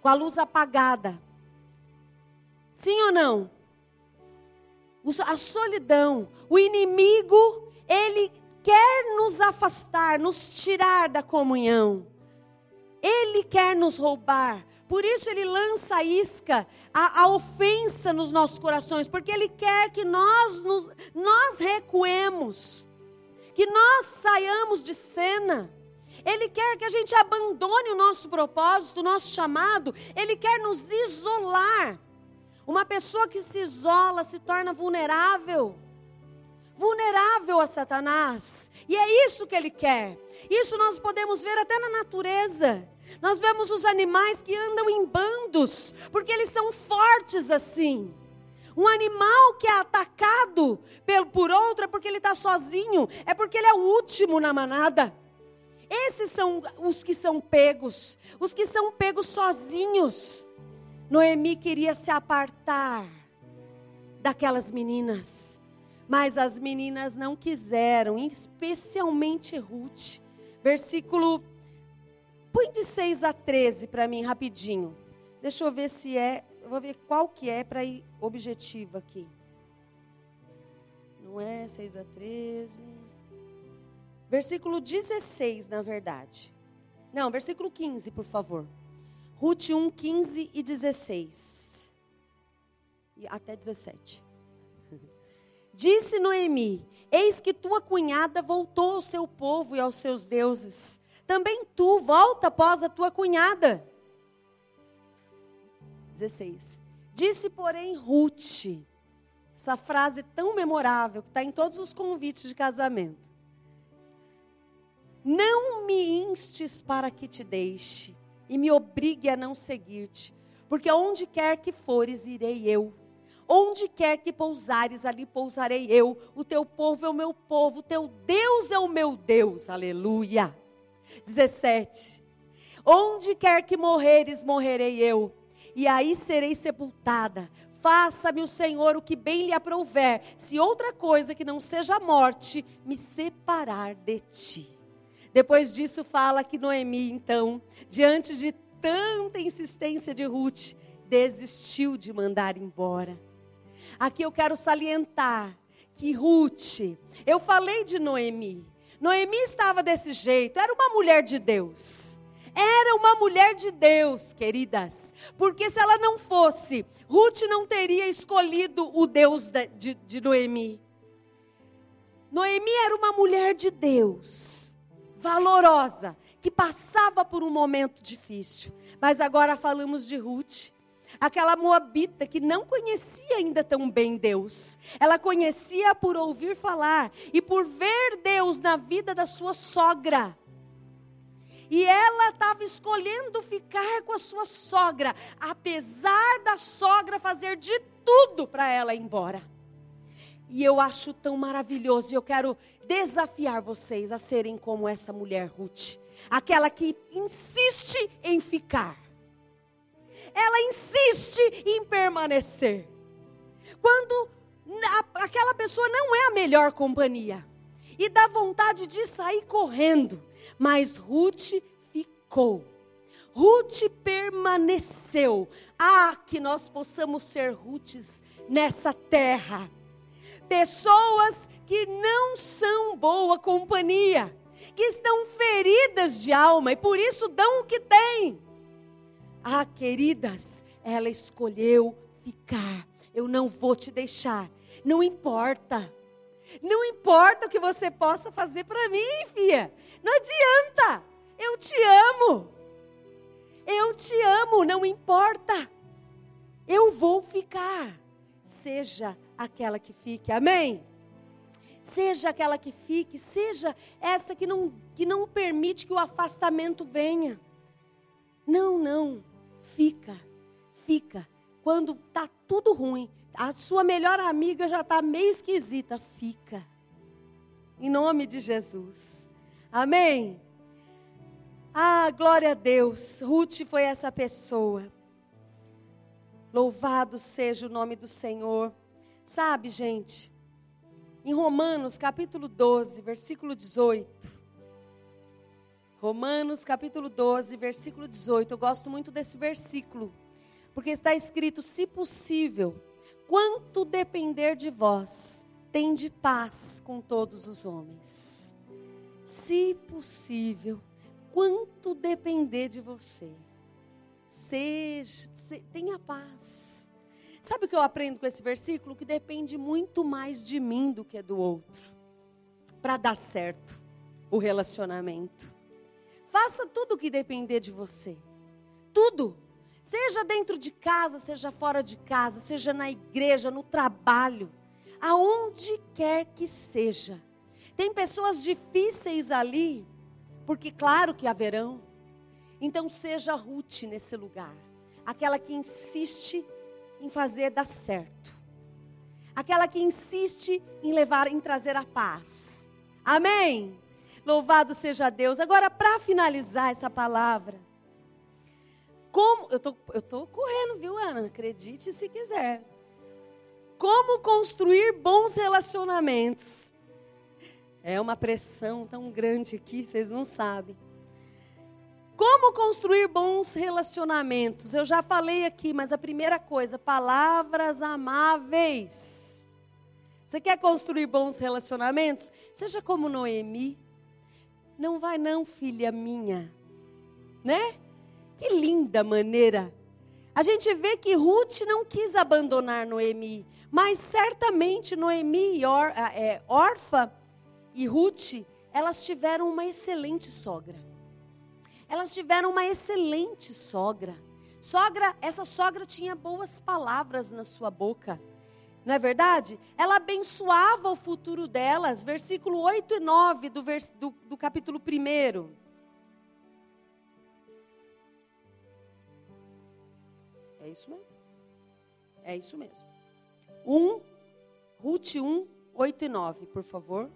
Com a luz apagada. Sim ou não? A solidão, o inimigo, ele quer nos afastar, nos tirar da comunhão. Ele quer nos roubar. Por isso ele lança a isca, a, a ofensa nos nossos corações, porque ele quer que nós, nos, nós recuemos, que nós saiamos de cena. Ele quer que a gente abandone o nosso propósito, o nosso chamado. Ele quer nos isolar. Uma pessoa que se isola se torna vulnerável. Vulnerável a Satanás. E é isso que ele quer. Isso nós podemos ver até na natureza. Nós vemos os animais que andam em bandos, porque eles são fortes assim. Um animal que é atacado por outro é porque ele está sozinho, é porque ele é o último na manada. Esses são os que são pegos, os que são pegos sozinhos. Noemi queria se apartar daquelas meninas, mas as meninas não quiseram, especialmente Ruth. Versículo. Põe de 6 a 13 para mim, rapidinho. Deixa eu ver se é. Vou ver qual que é para ir objetivo aqui. Não é 6 a 13. Versículo 16, na verdade. Não, versículo 15, por favor. Ruth 1, 15 e 16. E até 17. Disse Noemi: Eis que tua cunhada voltou ao seu povo e aos seus deuses. Também tu volta após a tua cunhada. 16. Disse, porém, Ruth, essa frase tão memorável que está em todos os convites de casamento. Não me instes para que te deixe e me obrigue a não seguir-te, porque onde quer que fores, irei eu. Onde quer que pousares, ali pousarei eu. O teu povo é o meu povo, o teu Deus é o meu Deus. Aleluia. 17. Onde quer que morreres, morrerei eu, e aí serei sepultada. Faça-me o Senhor o que bem lhe aprouver, se outra coisa que não seja a morte me separar de ti. Depois disso, fala que Noemi, então, diante de tanta insistência de Ruth, desistiu de mandar embora. Aqui eu quero salientar que Ruth, eu falei de Noemi. Noemi estava desse jeito, era uma mulher de Deus. Era uma mulher de Deus, queridas. Porque se ela não fosse, Ruth não teria escolhido o Deus de, de, de Noemi. Noemi era uma mulher de Deus valorosa, que passava por um momento difícil. Mas agora falamos de Ruth, aquela moabita que não conhecia ainda tão bem Deus. Ela conhecia por ouvir falar e por ver Deus na vida da sua sogra. E ela estava escolhendo ficar com a sua sogra, apesar da sogra fazer de tudo para ela ir embora. E eu acho tão maravilhoso, e eu quero desafiar vocês a serem como essa mulher Ruth, aquela que insiste em ficar. Ela insiste em permanecer. Quando aquela pessoa não é a melhor companhia e dá vontade de sair correndo, mas Ruth ficou. Ruth permaneceu. Ah, que nós possamos ser Ruths nessa terra pessoas que não são boa companhia, que estão feridas de alma e por isso dão o que têm. Ah, queridas, ela escolheu ficar. Eu não vou te deixar. Não importa. Não importa o que você possa fazer para mim, filha. Não adianta. Eu te amo. Eu te amo, não importa. Eu vou ficar. Seja aquela que fique. Amém? Seja aquela que fique, seja essa que não, que não permite que o afastamento venha. Não, não. Fica, fica. Quando está tudo ruim, a sua melhor amiga já está meio esquisita, fica. Em nome de Jesus. Amém? Ah, glória a Deus. Ruth foi essa pessoa. Louvado seja o nome do Senhor. Sabe, gente, em Romanos capítulo 12, versículo 18. Romanos capítulo 12, versículo 18. Eu gosto muito desse versículo, porque está escrito: se possível, quanto depender de vós, tende paz com todos os homens. Se possível, quanto depender de você, seja, tenha paz. Sabe o que eu aprendo com esse versículo? Que depende muito mais de mim do que do outro. Para dar certo o relacionamento. Faça tudo o que depender de você. Tudo. Seja dentro de casa, seja fora de casa, seja na igreja, no trabalho, aonde quer que seja. Tem pessoas difíceis ali, porque claro que haverão. Então seja Ruth nesse lugar, aquela que insiste em fazer dar certo. Aquela que insiste em levar, em trazer a paz. Amém. Louvado seja Deus. Agora, para finalizar essa palavra, como. Eu tô, eu tô correndo, viu, Ana? Acredite se quiser. Como construir bons relacionamentos. É uma pressão tão grande aqui, vocês não sabem. Como construir bons relacionamentos? Eu já falei aqui, mas a primeira coisa, palavras amáveis. Você quer construir bons relacionamentos? Seja como Noemi. Não vai não, filha minha. Né? Que linda maneira. A gente vê que Ruth não quis abandonar Noemi, mas certamente Noemi Or, é, Orfa e Ruth, elas tiveram uma excelente sogra. Elas tiveram uma excelente sogra. Sogra, essa sogra tinha boas palavras na sua boca. Não é verdade? Ela abençoava o futuro delas. Versículo 8 e 9 do, vers, do, do capítulo 1. É isso mesmo. É isso mesmo. 1, Ruth 1, 8 e 9, por favor.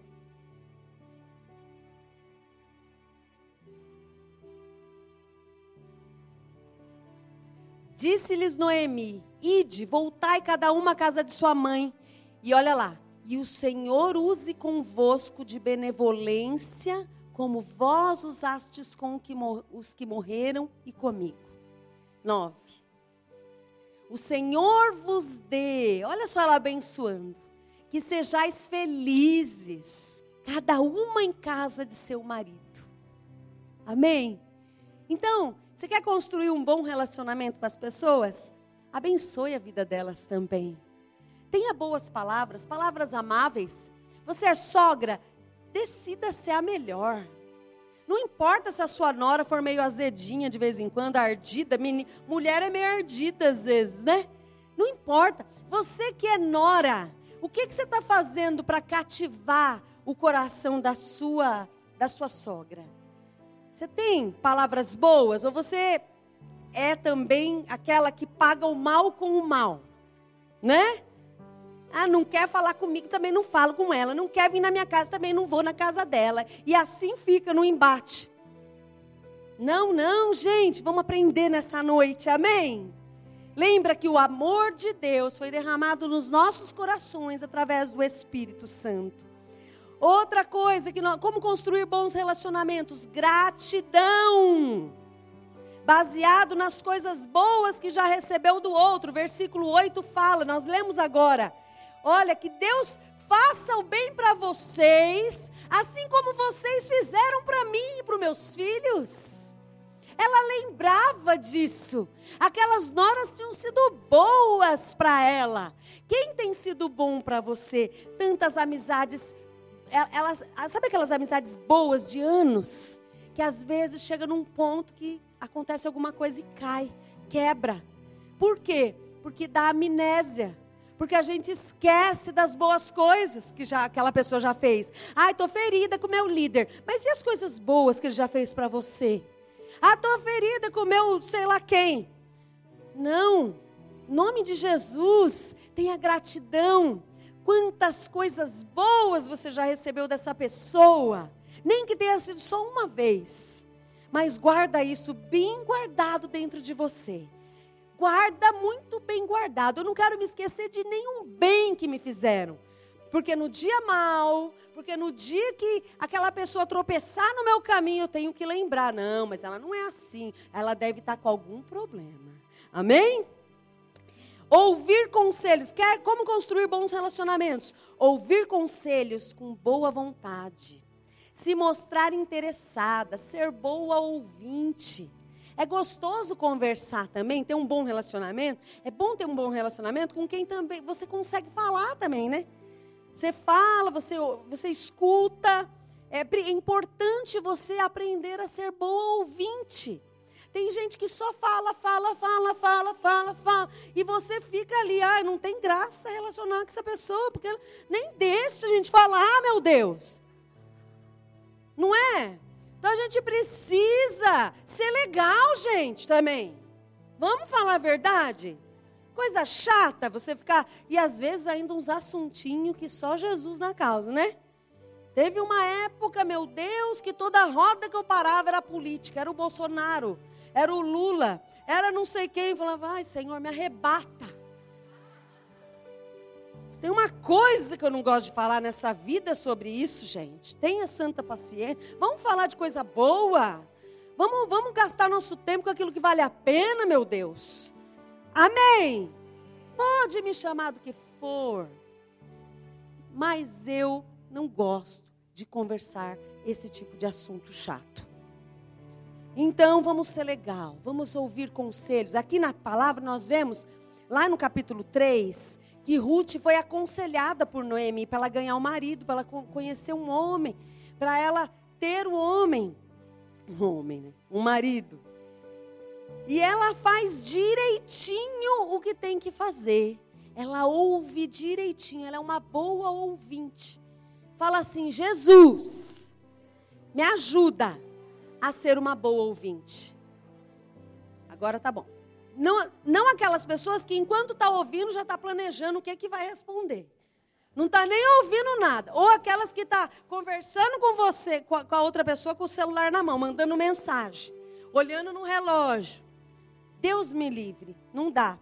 Disse-lhes Noemi: Ide, voltai cada uma à casa de sua mãe. E olha lá, e o Senhor use convosco de benevolência, como vós usastes com os que morreram e comigo. 9. O Senhor vos dê, olha só ela abençoando, que sejais felizes, cada uma em casa de seu marido. Amém? Então, você quer construir um bom relacionamento com as pessoas? Abençoe a vida delas também. Tenha boas palavras, palavras amáveis. Você é sogra, decida ser a melhor. Não importa se a sua nora for meio azedinha de vez em quando, ardida, mulher é meio ardida às vezes, né? Não importa. Você que é nora, o que, que você está fazendo para cativar o coração da sua, da sua sogra? Você tem palavras boas ou você é também aquela que paga o mal com o mal? Né? Ah, não quer falar comigo, também não falo com ela. Não quer vir na minha casa, também não vou na casa dela. E assim fica no embate. Não, não, gente, vamos aprender nessa noite, amém? Lembra que o amor de Deus foi derramado nos nossos corações através do Espírito Santo. Outra coisa que nós, como construir bons relacionamentos? Gratidão. Baseado nas coisas boas que já recebeu do outro. Versículo 8 fala, nós lemos agora. Olha, que Deus faça o bem para vocês, assim como vocês fizeram para mim e para os meus filhos. Ela lembrava disso. Aquelas noras tinham sido boas para ela. Quem tem sido bom para você? Tantas amizades elas, sabe aquelas amizades boas de anos? Que às vezes chega num ponto que acontece alguma coisa e cai, quebra. Por quê? Porque dá amnésia. Porque a gente esquece das boas coisas que já aquela pessoa já fez. Ai, tô ferida com meu líder. Mas e as coisas boas que ele já fez para você? Ah, tô ferida com meu sei lá quem. Não. Em nome de Jesus, tenha gratidão. Quantas coisas boas você já recebeu dessa pessoa, nem que tenha sido só uma vez, mas guarda isso bem guardado dentro de você. Guarda muito bem guardado. Eu não quero me esquecer de nenhum bem que me fizeram. Porque no dia mal, porque no dia que aquela pessoa tropeçar no meu caminho, eu tenho que lembrar. Não, mas ela não é assim. Ela deve estar com algum problema. Amém? Ouvir conselhos. Quer como construir bons relacionamentos? Ouvir conselhos com boa vontade. Se mostrar interessada, ser boa ouvinte. É gostoso conversar também, ter um bom relacionamento. É bom ter um bom relacionamento com quem também você consegue falar também, né? Você fala, você, você escuta. É importante você aprender a ser boa ouvinte. Tem gente que só fala, fala, fala, fala, fala, fala. E você fica ali, ai, não tem graça relacionar com essa pessoa, porque nem deixa a gente falar, ah, meu Deus. Não é? Então a gente precisa ser legal, gente, também. Vamos falar a verdade? Coisa chata você ficar. E às vezes ainda uns assuntinhos que só Jesus na causa, né? Teve uma época, meu Deus, que toda roda que eu parava era política, era o Bolsonaro, era o Lula, era não sei quem. Falava, ai, Senhor, me arrebata. Se tem uma coisa que eu não gosto de falar nessa vida sobre isso, gente. Tenha santa paciência. Vamos falar de coisa boa. Vamos, vamos gastar nosso tempo com aquilo que vale a pena, meu Deus. Amém. Pode me chamar do que for. Mas eu não gosto de conversar esse tipo de assunto chato. Então vamos ser legal, vamos ouvir conselhos. Aqui na palavra nós vemos, lá no capítulo 3, que Ruth foi aconselhada por Noemi para ela ganhar um marido, para ela conhecer um homem, para ela ter um homem, um homem, né? um marido. E ela faz direitinho o que tem que fazer. Ela ouve direitinho, ela é uma boa ouvinte. Fala assim: Jesus, me ajuda a ser uma boa ouvinte. Agora tá bom. Não, não aquelas pessoas que enquanto está ouvindo já está planejando o que, que vai responder. Não está nem ouvindo nada. Ou aquelas que está conversando com você, com a, com a outra pessoa, com o celular na mão, mandando mensagem, olhando no relógio. Deus me livre. Não dá.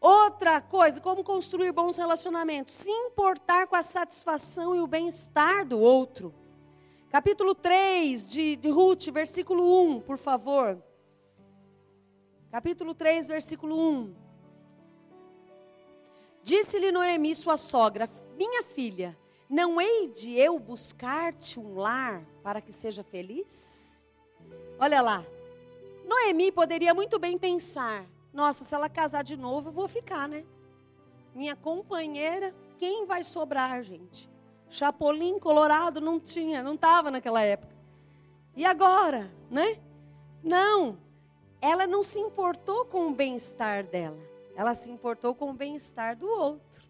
Outra coisa, como construir bons relacionamentos? Se importar com a satisfação e o bem-estar do outro. Capítulo 3 de, de Ruth, versículo 1, por favor. Capítulo 3, versículo 1. Disse-lhe Noemi, sua sogra: Minha filha, não hei de eu buscar-te um lar para que seja feliz? Olha lá. Noemi poderia muito bem pensar: nossa, se ela casar de novo, eu vou ficar, né? Minha companheira, quem vai sobrar, gente? Chapolin colorado não tinha, não estava naquela época. E agora, né? Não. Ela não se importou com o bem-estar dela. Ela se importou com o bem-estar do outro.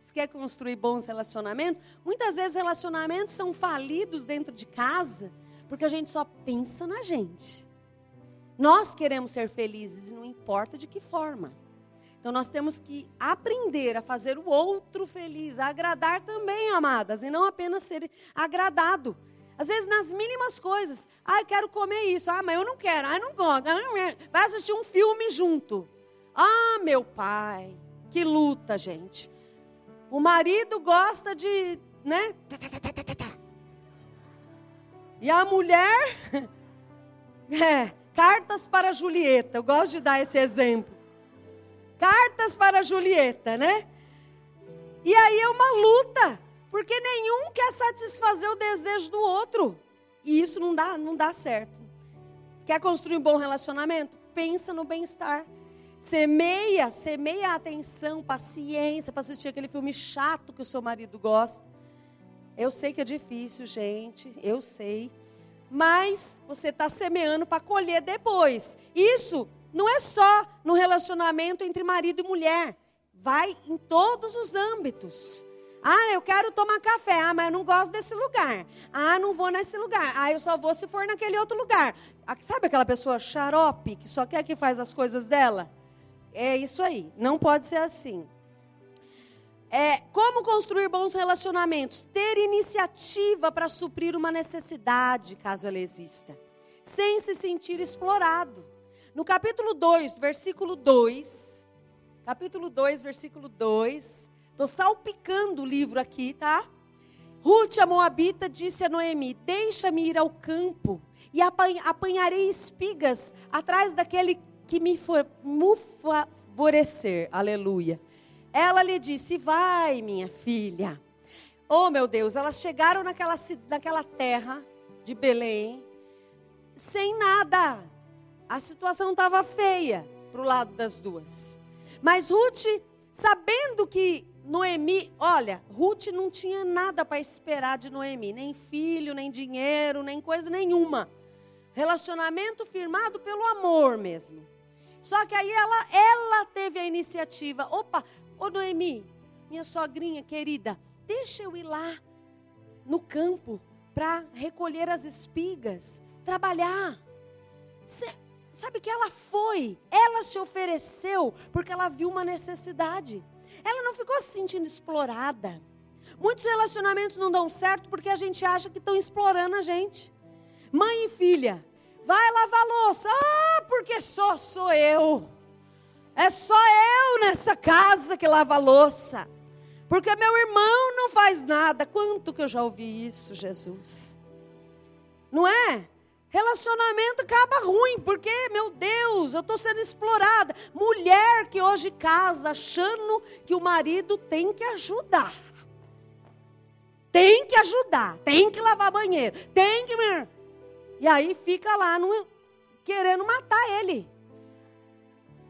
Você quer construir bons relacionamentos? Muitas vezes relacionamentos são falidos dentro de casa porque a gente só pensa na gente. Nós queremos ser felizes e não importa de que forma. Então nós temos que aprender a fazer o outro feliz, a agradar também, amadas, e não apenas ser agradado. Às vezes nas mínimas coisas. Ah, eu quero comer isso. Ah, mas eu não quero. Ah, eu não gosto. Vai assistir um filme junto. Ah, meu pai. Que luta, gente. O marido gosta de, né? E a mulher é, Cartas para Julieta. Eu gosto de dar esse exemplo. Cartas para Julieta, né? E aí é uma luta, porque nenhum quer satisfazer o desejo do outro. E isso não dá, não dá certo. Quer construir um bom relacionamento? Pensa no bem-estar. Semeia, semeia a atenção, paciência para assistir aquele filme chato que o seu marido gosta. Eu sei que é difícil, gente, eu sei mas você está semeando para colher depois. Isso não é só no relacionamento entre marido e mulher, vai em todos os âmbitos. Ah, eu quero tomar café. Ah, mas eu não gosto desse lugar. Ah, não vou nesse lugar. Ah, eu só vou se for naquele outro lugar. Ah, sabe aquela pessoa xarope que só quer que faz as coisas dela? É isso aí. Não pode ser assim. É, como construir bons relacionamentos? Ter iniciativa para suprir uma necessidade, caso ela exista, sem se sentir explorado. No capítulo 2, versículo 2, capítulo 2, versículo 2, estou salpicando o livro aqui, tá? Ruth, a Moabita, disse a Noemi: Deixa-me ir ao campo e apanharei espigas atrás daquele que me favorecer. Aleluia. Ela lhe disse: Vai, minha filha. Oh, meu Deus, elas chegaram naquela, naquela terra de Belém sem nada. A situação estava feia para o lado das duas. Mas Ruth, sabendo que Noemi, olha, Ruth não tinha nada para esperar de Noemi, nem filho, nem dinheiro, nem coisa nenhuma. Relacionamento firmado pelo amor mesmo. Só que aí ela, ela teve a iniciativa. Opa, Ô Noemi, minha sogrinha querida, deixa eu ir lá no campo para recolher as espigas, trabalhar. Sabe que ela foi, ela se ofereceu porque ela viu uma necessidade. Ela não ficou se sentindo explorada. Muitos relacionamentos não dão certo porque a gente acha que estão explorando a gente. Mãe e filha, vai lavar louça. Ah, porque só sou eu. É só eu nessa casa que lava louça. Porque meu irmão não faz nada. Quanto que eu já ouvi isso, Jesus? Não é? Relacionamento acaba ruim, porque, meu Deus, eu estou sendo explorada. Mulher que hoje casa achando que o marido tem que ajudar. Tem que ajudar, tem que lavar banheiro, tem que. E aí fica lá no, querendo matar ele.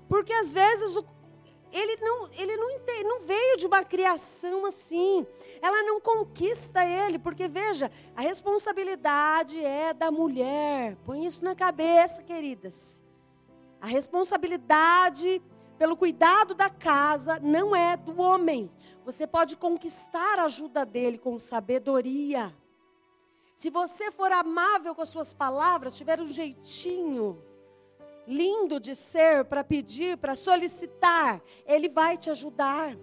Porque às vezes o, ele não, ele não, não veio de uma criação assim. Ela não conquista ele, porque veja, a responsabilidade é da mulher. Põe isso na cabeça, queridas. A responsabilidade pelo cuidado da casa não é do homem. Você pode conquistar a ajuda dele com sabedoria. Se você for amável com as suas palavras, tiver um jeitinho, lindo de ser para pedir, para solicitar, Ele vai te ajudar.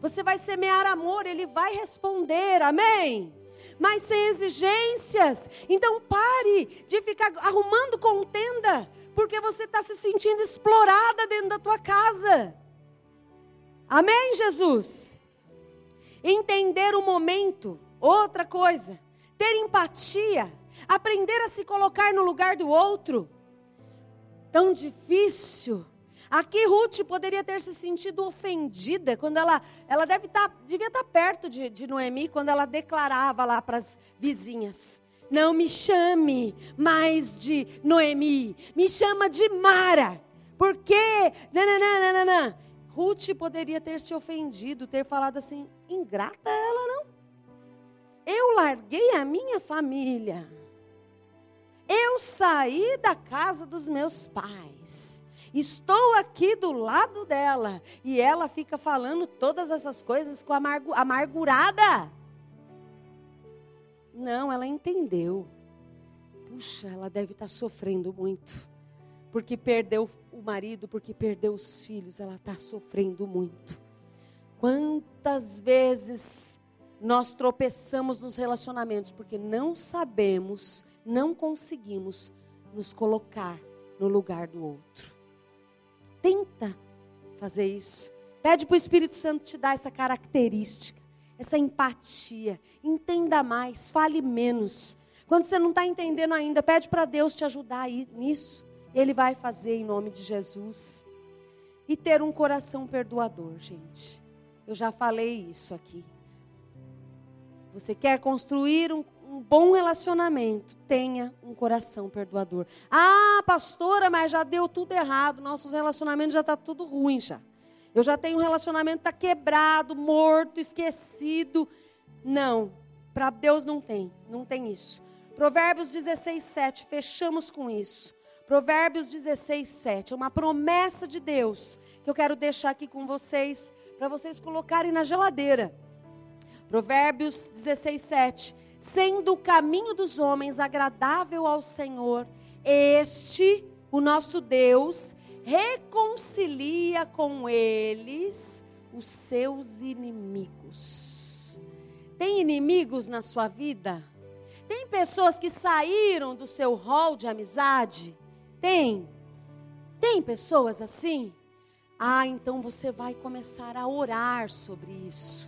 Você vai semear amor, Ele vai responder, amém? Mas sem exigências. Então pare de ficar arrumando contenda, porque você está se sentindo explorada dentro da tua casa. Amém, Jesus? Entender o momento, outra coisa. Ter empatia, aprender a se colocar no lugar do outro tão difícil. Aqui Ruth poderia ter se sentido ofendida quando ela, ela deve estar, tá, devia estar tá perto de, de Noemi quando ela declarava lá para as vizinhas: Não me chame mais de Noemi, me chama de Mara, porque nananana. Ruth poderia ter se ofendido, ter falado assim: ingrata ela não. Eu larguei a minha família eu saí da casa dos meus pais. Estou aqui do lado dela. E ela fica falando todas essas coisas com amargu amargurada. Não, ela entendeu. Puxa, ela deve estar sofrendo muito. Porque perdeu o marido, porque perdeu os filhos. Ela está sofrendo muito. Quantas vezes nós tropeçamos nos relacionamentos porque não sabemos não conseguimos nos colocar no lugar do outro. Tenta fazer isso. Pede para o Espírito Santo te dar essa característica, essa empatia. Entenda mais, fale menos. Quando você não está entendendo ainda, pede para Deus te ajudar aí nisso. Ele vai fazer em nome de Jesus. E ter um coração perdoador, gente. Eu já falei isso aqui. Você quer construir um, bom relacionamento, tenha um coração perdoador. Ah, pastora, mas já deu tudo errado, nossos relacionamentos já está tudo ruim já. Eu já tenho um relacionamento tá quebrado, morto, esquecido. Não, para Deus não tem, não tem isso. Provérbios 16, 7, fechamos com isso. Provérbios 16, 7, é uma promessa de Deus que eu quero deixar aqui com vocês, para vocês colocarem na geladeira. Provérbios 16, 7 sendo o caminho dos homens agradável ao Senhor, este, o nosso Deus, reconcilia com eles os seus inimigos. Tem inimigos na sua vida? Tem pessoas que saíram do seu rol de amizade? Tem. Tem pessoas assim? Ah, então você vai começar a orar sobre isso.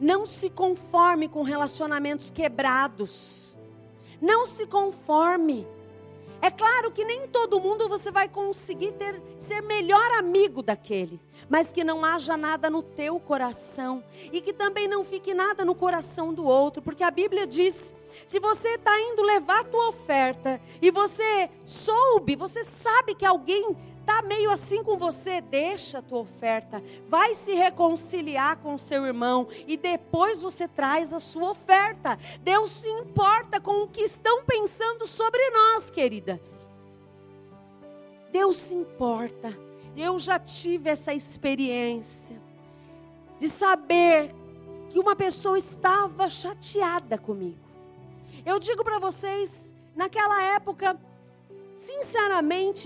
Não se conforme com relacionamentos quebrados. Não se conforme. É claro que nem todo mundo você vai conseguir ter, ser melhor amigo daquele, mas que não haja nada no teu coração e que também não fique nada no coração do outro, porque a Bíblia diz: se você está indo levar a tua oferta e você soube, você sabe que alguém está meio assim com você, deixa a tua oferta, vai se reconciliar com o seu irmão e depois você traz a sua oferta. Deus se importa com o que estão pensando sobre nós, queridas. Deus se importa. Eu já tive essa experiência de saber que uma pessoa estava chateada comigo. Eu digo para vocês, naquela época, sinceramente,